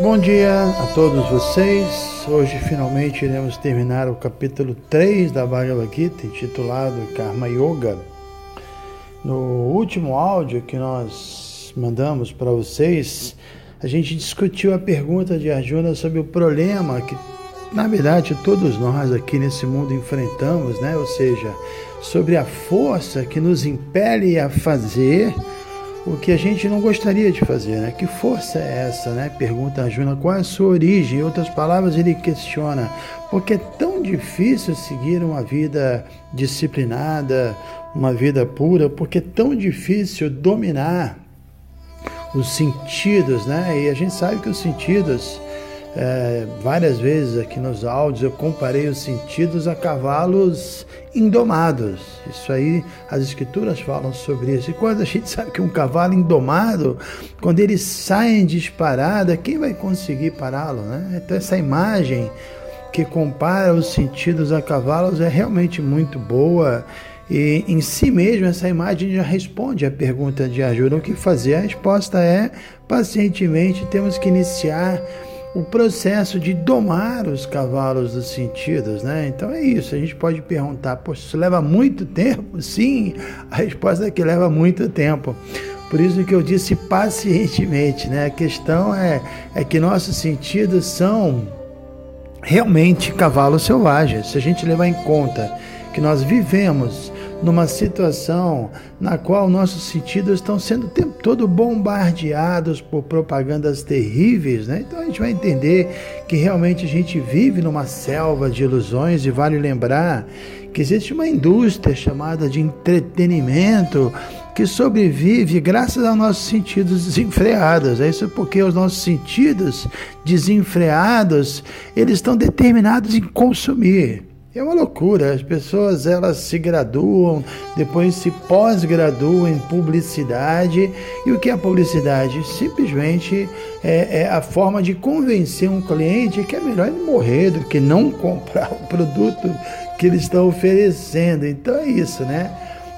Bom dia a todos vocês. Hoje finalmente iremos terminar o capítulo 3 da Bhagavad Gita, intitulado Karma Yoga. No último áudio que nós mandamos para vocês, a gente discutiu a pergunta de Arjuna sobre o problema que, na verdade, todos nós aqui nesse mundo enfrentamos, né? Ou seja, sobre a força que nos impele a fazer o que a gente não gostaria de fazer, né? Que força é essa, né? Pergunta Arjuna, qual é a sua origem? Em outras palavras, ele questiona, por que é tão difícil seguir uma vida disciplinada, uma vida pura? Por que é tão difícil dominar os sentidos, né? E a gente sabe que os sentidos é, várias vezes aqui nos áudios eu comparei os sentidos a cavalos indomados. Isso aí, as escrituras falam sobre isso. E quando a gente sabe que um cavalo indomado, quando ele sai em disparada, quem vai conseguir pará-lo? Né? Então, essa imagem que compara os sentidos a cavalos é realmente muito boa. E em si mesmo, essa imagem já responde à pergunta de Arjuna: o que fazer? A resposta é: pacientemente temos que iniciar o processo de domar os cavalos dos sentidos, né? Então é isso. A gente pode perguntar, poxa, isso leva muito tempo? Sim, a resposta é que leva muito tempo. Por isso que eu disse pacientemente, né? A questão é, é que nossos sentidos são realmente cavalos selvagens. Se a gente levar em conta que nós vivemos numa situação na qual nossos sentidos estão sendo o tempo todo bombardeados por propagandas terríveis, né? Então a gente vai entender que realmente a gente vive numa selva de ilusões e vale lembrar que existe uma indústria chamada de entretenimento que sobrevive graças aos nossos sentidos desenfreados. É isso porque os nossos sentidos desenfreados, eles estão determinados em consumir. É uma loucura. As pessoas elas se graduam, depois se pós-graduam em publicidade. E o que é a publicidade? Simplesmente é, é, a forma de convencer um cliente que é melhor ele morrer do que não comprar o produto que eles estão oferecendo. Então é isso, né?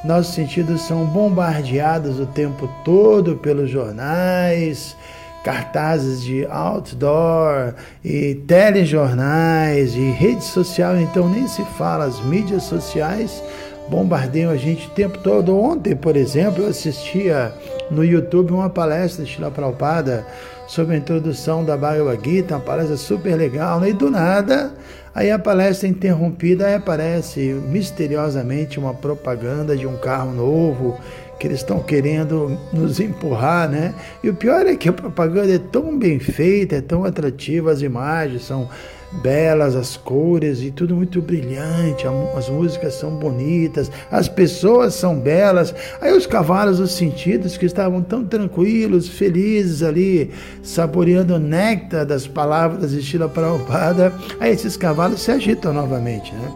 Nossos sentidos são bombardeados o tempo todo pelos jornais, cartazes de outdoor e telejornais e rede social, então nem se fala, as mídias sociais bombardeiam a gente o tempo todo. Ontem, por exemplo, eu assistia no YouTube uma palestra de Prabhupada sobre a introdução da Bhagavad Gita, uma palestra super legal, né? e do nada, aí a palestra é interrompida, aí aparece misteriosamente uma propaganda de um carro novo que eles estão querendo nos empurrar, né? E o pior é que a propaganda é tão bem feita, é tão atrativa, as imagens são belas, as cores e tudo muito brilhante, as músicas são bonitas, as pessoas são belas. Aí os cavalos, os sentidos que estavam tão tranquilos, felizes ali, saboreando o néctar das palavras de Shila Prabhupada, aí esses cavalos se agitam novamente, né?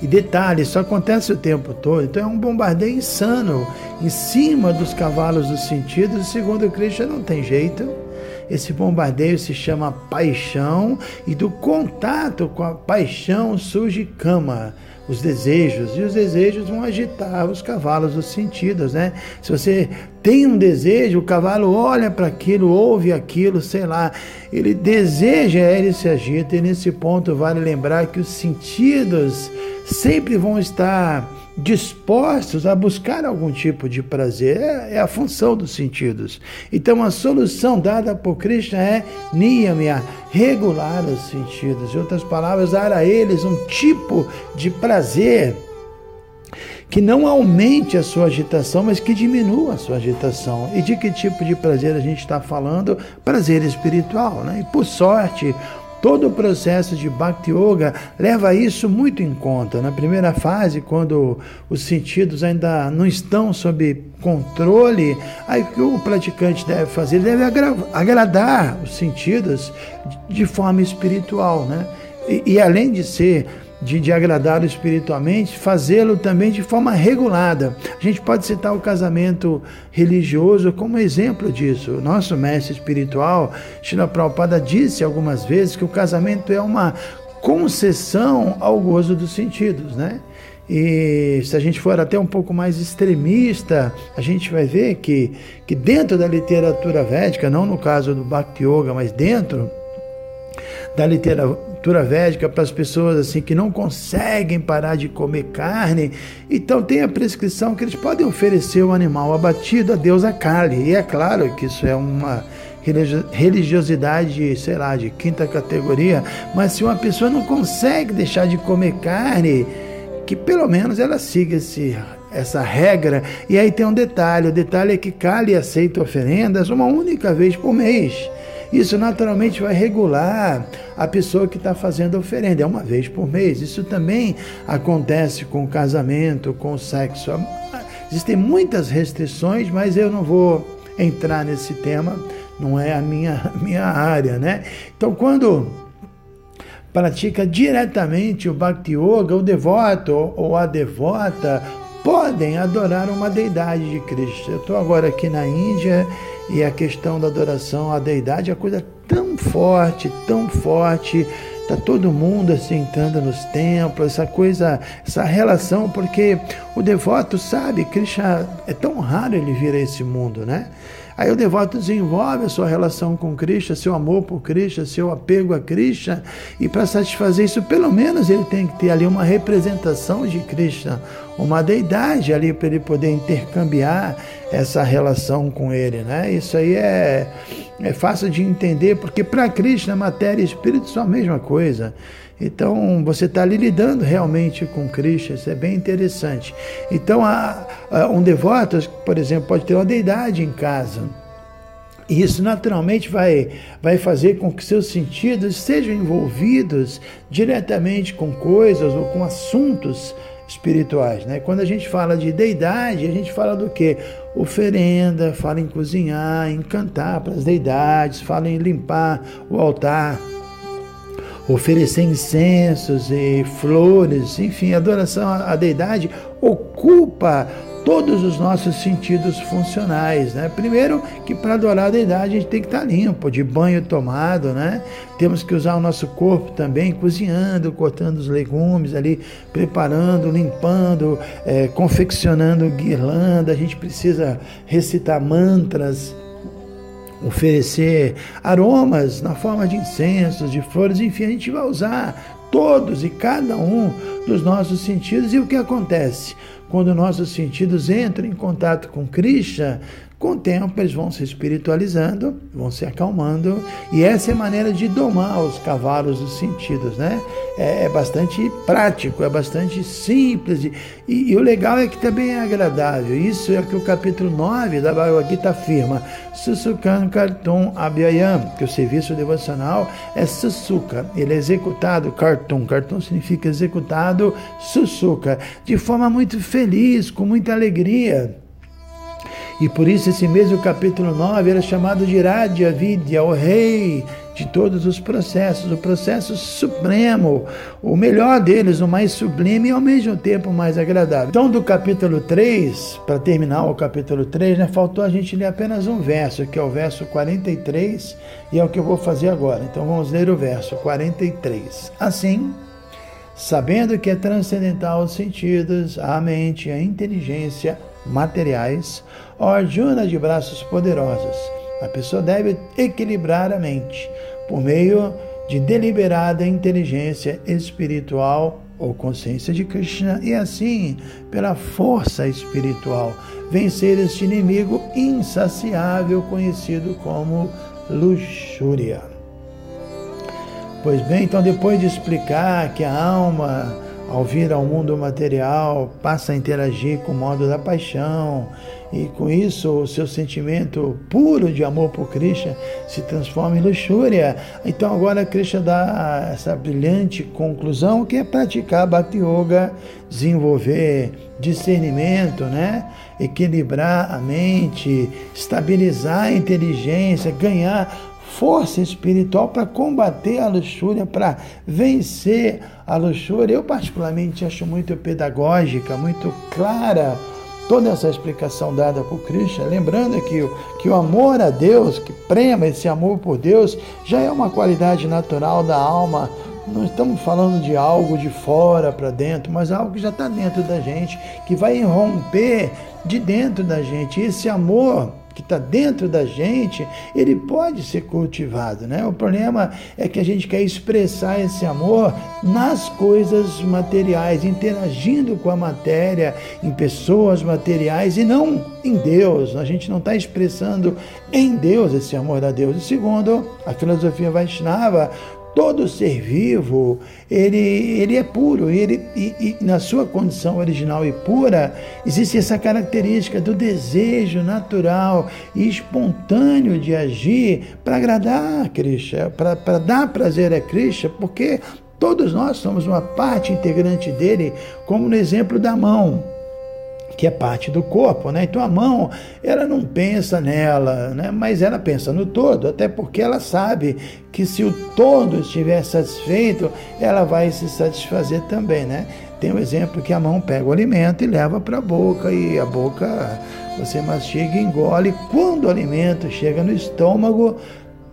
E detalhe, isso acontece o tempo todo. Então é um bombardeio insano em cima dos cavalos dos sentidos. Segundo Krishna, não tem jeito. Esse bombardeio se chama paixão, e do contato com a paixão surge cama os desejos, e os desejos vão agitar os cavalos dos sentidos, né? Se você tem um desejo, o cavalo olha para aquilo, ouve aquilo, sei lá, ele deseja, ele se agita, e nesse ponto vale lembrar que os sentidos sempre vão estar dispostos a buscar algum tipo de prazer. É, é, a função dos sentidos. Então, a solução dada por Krishna é niyamya, regular os sentidos. Em outras palavras, dar a eles um tipo de prazer que não aumente a sua agitação, mas que diminua a sua agitação. E de que tipo de prazer a gente está falando? Prazer espiritual, né? E por sorte, Todo o processo de Bhakti Yoga leva isso muito em conta. Na primeira fase, quando os sentidos ainda não estão sob controle, aí o que o praticante deve fazer? Ele deve agradar os sentidos de forma espiritual, né? E, e além de ser de, de agradá-lo espiritualmente, fazê-lo também de forma regulada. A gente pode citar o casamento religioso como exemplo disso. O nosso mestre espiritual, Shila Prabhupada, disse algumas vezes que o casamento é uma concessão ao gozo dos sentidos, né? E se a gente for até um pouco mais extremista, a gente vai ver que, que dentro da literatura védica, não no caso do Bhakti Yoga, mas dentro da literatura védica para as pessoas assim que não conseguem parar de comer carne. Então tem a prescrição que eles podem oferecer o animal abatido a Deus a Kali. E é claro que isso é uma religiosidade, sei lá, de quinta categoria, mas se uma pessoa não consegue deixar de comer carne, que pelo menos ela siga esse essa regra. E aí tem um detalhe: o detalhe é que Kali aceita oferendas uma única vez por mês. Isso naturalmente vai regular a pessoa que está fazendo a oferenda, é uma vez por mês. Isso também acontece com o casamento, com o sexo. Existem muitas restrições, mas eu não vou entrar nesse tema, não é a minha, minha área, né? Então, quando pratica diretamente o Bhakti Yoga, o devoto ou a devota podem adorar uma deidade de Cristo. Eu estou agora aqui na Índia e a questão da adoração à deidade é uma coisa tão forte, tão forte. Está todo mundo assim entrando nos templos, essa coisa, essa relação, porque o devoto sabe, Krishna é tão raro ele vir a esse mundo, né? Aí o devoto desenvolve a sua relação com Krishna, seu amor por Krishna, seu apego a Krishna, e para satisfazer isso, pelo menos ele tem que ter ali uma representação de Krishna, uma deidade ali para ele poder intercambiar essa relação com ele, né? Isso aí é, é fácil de entender, porque para Krishna, matéria e espírito são a mesma coisa. Então, você está ali lidando realmente com Krishna, isso é bem interessante. Então, um devoto, por exemplo, pode ter uma deidade em casa. E isso naturalmente vai, vai fazer com que seus sentidos sejam envolvidos diretamente com coisas ou com assuntos espirituais. Né? Quando a gente fala de deidade, a gente fala do que? Oferenda, fala em cozinhar, em cantar para as deidades, fala em limpar o altar oferecer incensos e flores, enfim, adoração à deidade ocupa todos os nossos sentidos funcionais, né? Primeiro que para adorar a deidade a gente tem que estar limpo, de banho tomado, né? Temos que usar o nosso corpo também, cozinhando, cortando os legumes ali, preparando, limpando, é, confeccionando guirlanda. A gente precisa recitar mantras oferecer aromas na forma de incensos, de flores, enfim, a gente vai usar todos e cada um dos nossos sentidos. E o que acontece? Quando nossos sentidos entram em contato com Krishna, com o tempo eles vão se espiritualizando, vão se acalmando, e essa é a maneira de domar os cavalos dos sentidos, né? É, é bastante prático, é bastante simples, e, e, o legal é que também é agradável. Isso é o que o capítulo 9 da Bhagavad Gita afirma: Susukan Kartum Abhyayam, que o serviço devocional é Susuka, ele é executado, Kartum, Kartum significa executado, Susuka, de forma muito feliz, com muita alegria. E por isso esse mesmo capítulo 9 era chamado de Radha Vidya, o rei de todos os processos, o processo supremo, o melhor deles, o mais sublime e ao mesmo tempo mais agradável. Então, do capítulo 3, para terminar o capítulo 3, né, faltou a gente ler apenas um verso, que é o verso 43, e é o que eu vou fazer agora. Então, vamos ler o verso 43. Assim, sabendo que é transcendental os sentidos, a mente, a inteligência materiais, Arjuna de braços poderosos, a pessoa deve equilibrar a mente por meio de deliberada inteligência espiritual ou consciência de Krishna e assim, pela força espiritual, vencer este inimigo insaciável conhecido como luxúria. Pois bem, então depois de explicar que a alma ao vir ao mundo material, passa a interagir com o modo da paixão, e com isso o seu sentimento puro de amor por Krishna se transforma em luxúria. Então agora Krishna dá essa brilhante conclusão que é praticar Bhakti Yoga, desenvolver discernimento, né? equilibrar a mente, estabilizar a inteligência, ganhar força espiritual para combater a luxúria, para vencer a luxúria. Eu particularmente acho muito pedagógica, muito clara toda essa explicação dada por Krishna, lembrando que, que o amor a Deus, que prema esse amor por Deus, já é uma qualidade natural da alma. Não estamos falando de algo de fora para dentro, mas algo que já está dentro da gente, que vai romper de dentro da gente. Esse amor que está dentro da gente, ele pode ser cultivado, né? O problema é que a gente quer expressar esse amor nas coisas materiais, interagindo com a matéria, em pessoas materiais e não em Deus. A gente não está expressando em Deus esse amor a Deus. E segundo a filosofia Vaishnava, todo ser vivo, ele, ele é puro, ele, e, e, na sua condição original e pura, existe essa característica do desejo natural e espontâneo de agir para agradar a Krishna, para dar prazer a Krishna, porque todos nós somos uma parte integrante dele, como no exemplo da mão que é parte do corpo, né? Então a mão, ela não pensa nela, né? Mas ela pensa no todo, até porque ela sabe que se o todo estiver satisfeito, ela vai se satisfazer também, né? Tem o um exemplo que a mão pega o alimento e leva para a boca e a boca você mastiga e engole. Quando o alimento chega no estômago,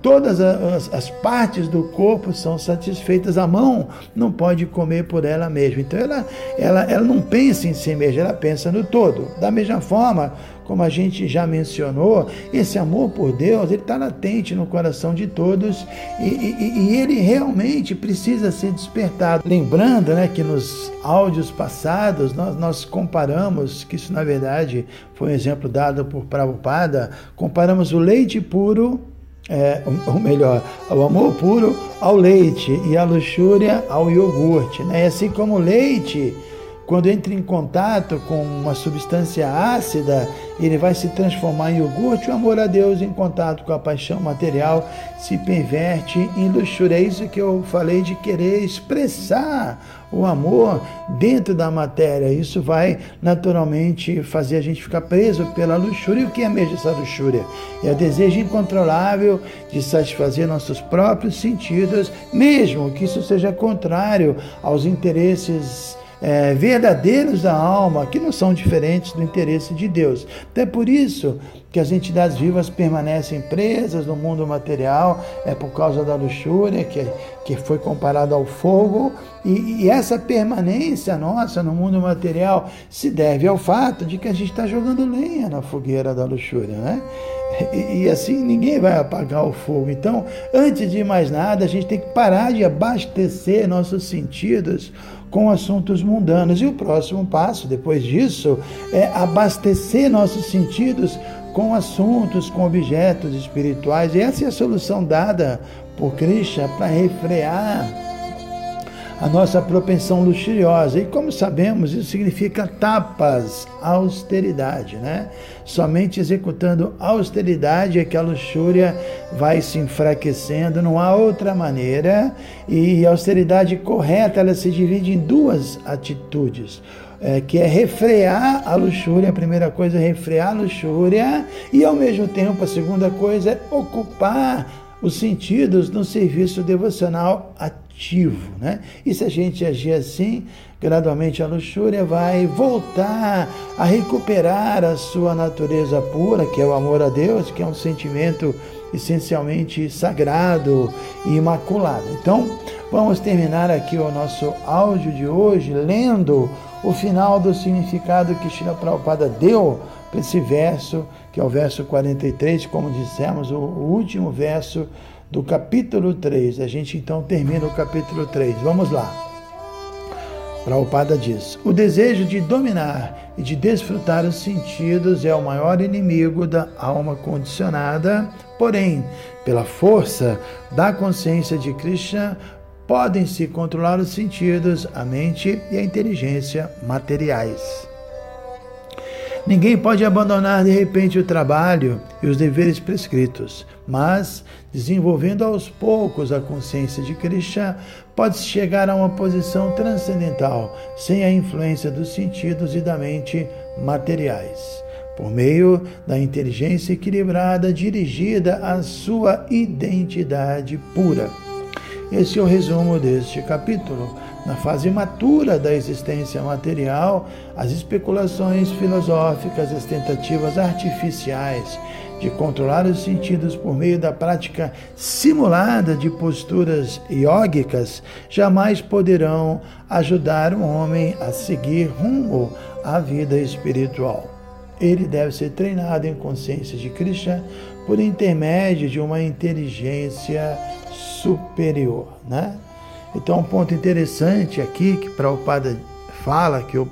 todas as, as, partes do corpo são satisfeitas. A mão não pode comer por ela mesma. Então ela, ela, ela não pensa em si mesma, ela pensa no todo. Da mesma forma, como a gente já mencionou, esse amor por Deus ele está latente no coração de todos e, e, e, ele realmente precisa ser despertado. Lembrando né, que nos áudios passados nós, nós comparamos, que isso na verdade foi um exemplo dado por Prabhupada, comparamos o leite puro é, ou melhor, o amor puro ao leite e a luxúria ao iogurte. Né? Assim como o leite, quando entra em contato com uma substância ácida, ele vai se transformar em iogurte. O amor a Deus, em contato com a paixão material, se perverte em luxúria. É isso que eu falei de querer expressar o amor dentro da matéria. Isso vai naturalmente fazer a gente ficar preso pela luxúria. E o que é mesmo essa luxúria? É o desejo incontrolável de satisfazer nossos próprios sentidos, mesmo que isso seja contrário aos interesses é, verdadeiros da alma, que não são diferentes do interesse de Deus. Até por isso que as entidades vivas permanecem presas no mundo material, é por causa da luxúria, que, que foi comparada ao fogo, e, e essa permanência nossa no mundo material se deve ao fato de que a gente está jogando lenha na fogueira da luxúria, né? E, e, assim ninguém vai apagar o fogo. Então, antes de mais nada, a gente tem que parar de abastecer nossos sentidos com assuntos mundanos. E o próximo passo, depois disso, é abastecer nossos sentidos com assuntos, com objetos espirituais. E essa é a solução dada por Krishna para refrear a nossa propensão luxuriosa. E como sabemos, isso significa tapas, austeridade, né? Somente executando austeridade é que a luxúria vai se enfraquecendo, não há outra maneira. E a austeridade correta, ela se divide em duas atitudes. É, que é refrear a luxúria, a primeira coisa é refrear a luxúria, e ao mesmo tempo a segunda coisa é ocupar os sentidos no serviço devocional ativo. Né? E se a gente agir assim, gradualmente a luxúria vai voltar a recuperar a sua natureza pura, que é o amor a Deus, que é um sentimento essencialmente sagrado e imaculado. Então, vamos terminar aqui o nosso áudio de hoje lendo o final do significado que Shila Prabhupada deu para esse verso, que é o verso 43, como dissemos, o último verso do capítulo 3. A gente então termina o capítulo 3. Vamos lá. Prabhupada diz: O desejo de dominar e de desfrutar os sentidos é o maior inimigo da alma condicionada, porém, pela força da consciência de Krishna, podem-se controlar os sentidos, a mente e a inteligência materiais. Ninguém pode abandonar de repente o trabalho e os deveres prescritos, mas, desenvolvendo aos poucos a consciência de Krishna, pode-se chegar a uma posição transcendental, sem a influência dos sentidos e da mente materiais, por meio da inteligência equilibrada dirigida à sua identidade pura. Esse é o resumo deste capítulo. Na fase matura da existência material, as especulações filosóficas, as tentativas artificiais de controlar os sentidos por meio da prática simulada de posturas iógicas jamais poderão ajudar o homem a seguir rumo à vida espiritual. Ele deve ser treinado em consciência de Krishna por intermédio de uma inteligência superior, né? Então, um ponto interessante aqui que Prabhupada fala, que, eu,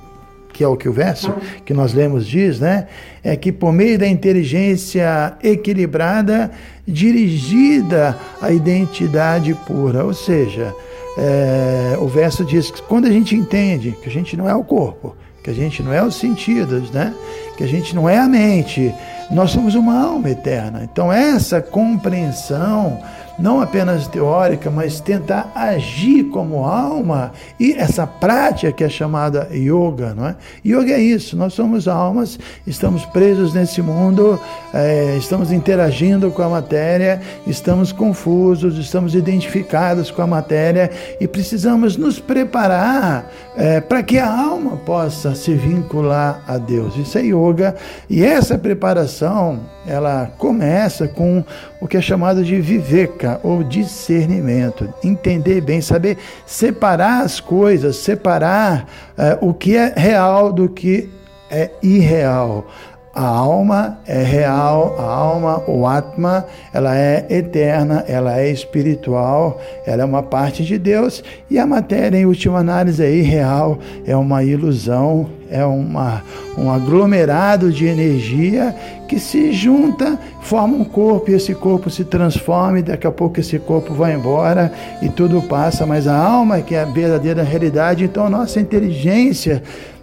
que é o que o verso que nós lemos diz, né? É que por meio da inteligência equilibrada, dirigida à identidade pura, ou seja, é, o verso diz que quando a gente entende que a gente não é o corpo, que a gente não é os sentidos, né? Que a gente não é a mente, nós somos uma alma eterna. Então essa compreensão não apenas teórica, mas tentar agir como alma e essa prática que é chamada yoga, não é? Yoga é isso, nós somos almas, estamos presos nesse mundo, é, estamos interagindo com a matéria, estamos confusos, estamos identificados com a matéria e precisamos nos preparar é, para que a alma possa se vincular a Deus. Isso é yoga e essa preparação ela começa com o que é chamado de viveka ou discernimento, entender bem, saber separar as coisas, separar uh, o que é real do que é irreal. A alma é real, a alma, o Atma, ela é eterna, ela é espiritual, ela é uma parte de Deus e a matéria, em última análise, é irreal, é uma ilusão, é uma, um aglomerado de energia que se junta, forma um corpo e esse corpo se transforma e daqui a pouco esse corpo vai embora e tudo passa, mas a alma que é a verdadeira realidade, então a nossa inteligência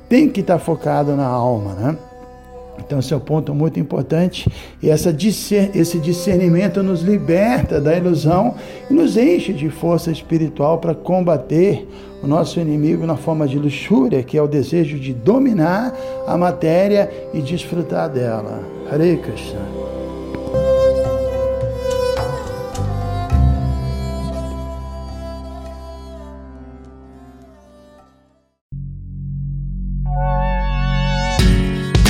tem que estar focada na alma, né? Então, esse é um ponto muito importante. E essa esse discernimento nos liberta da ilusão e nos enche de força espiritual para combater o nosso inimigo na forma de luxúria, que é o desejo de dominar a matéria e desfrutar dela. Hare Krishna.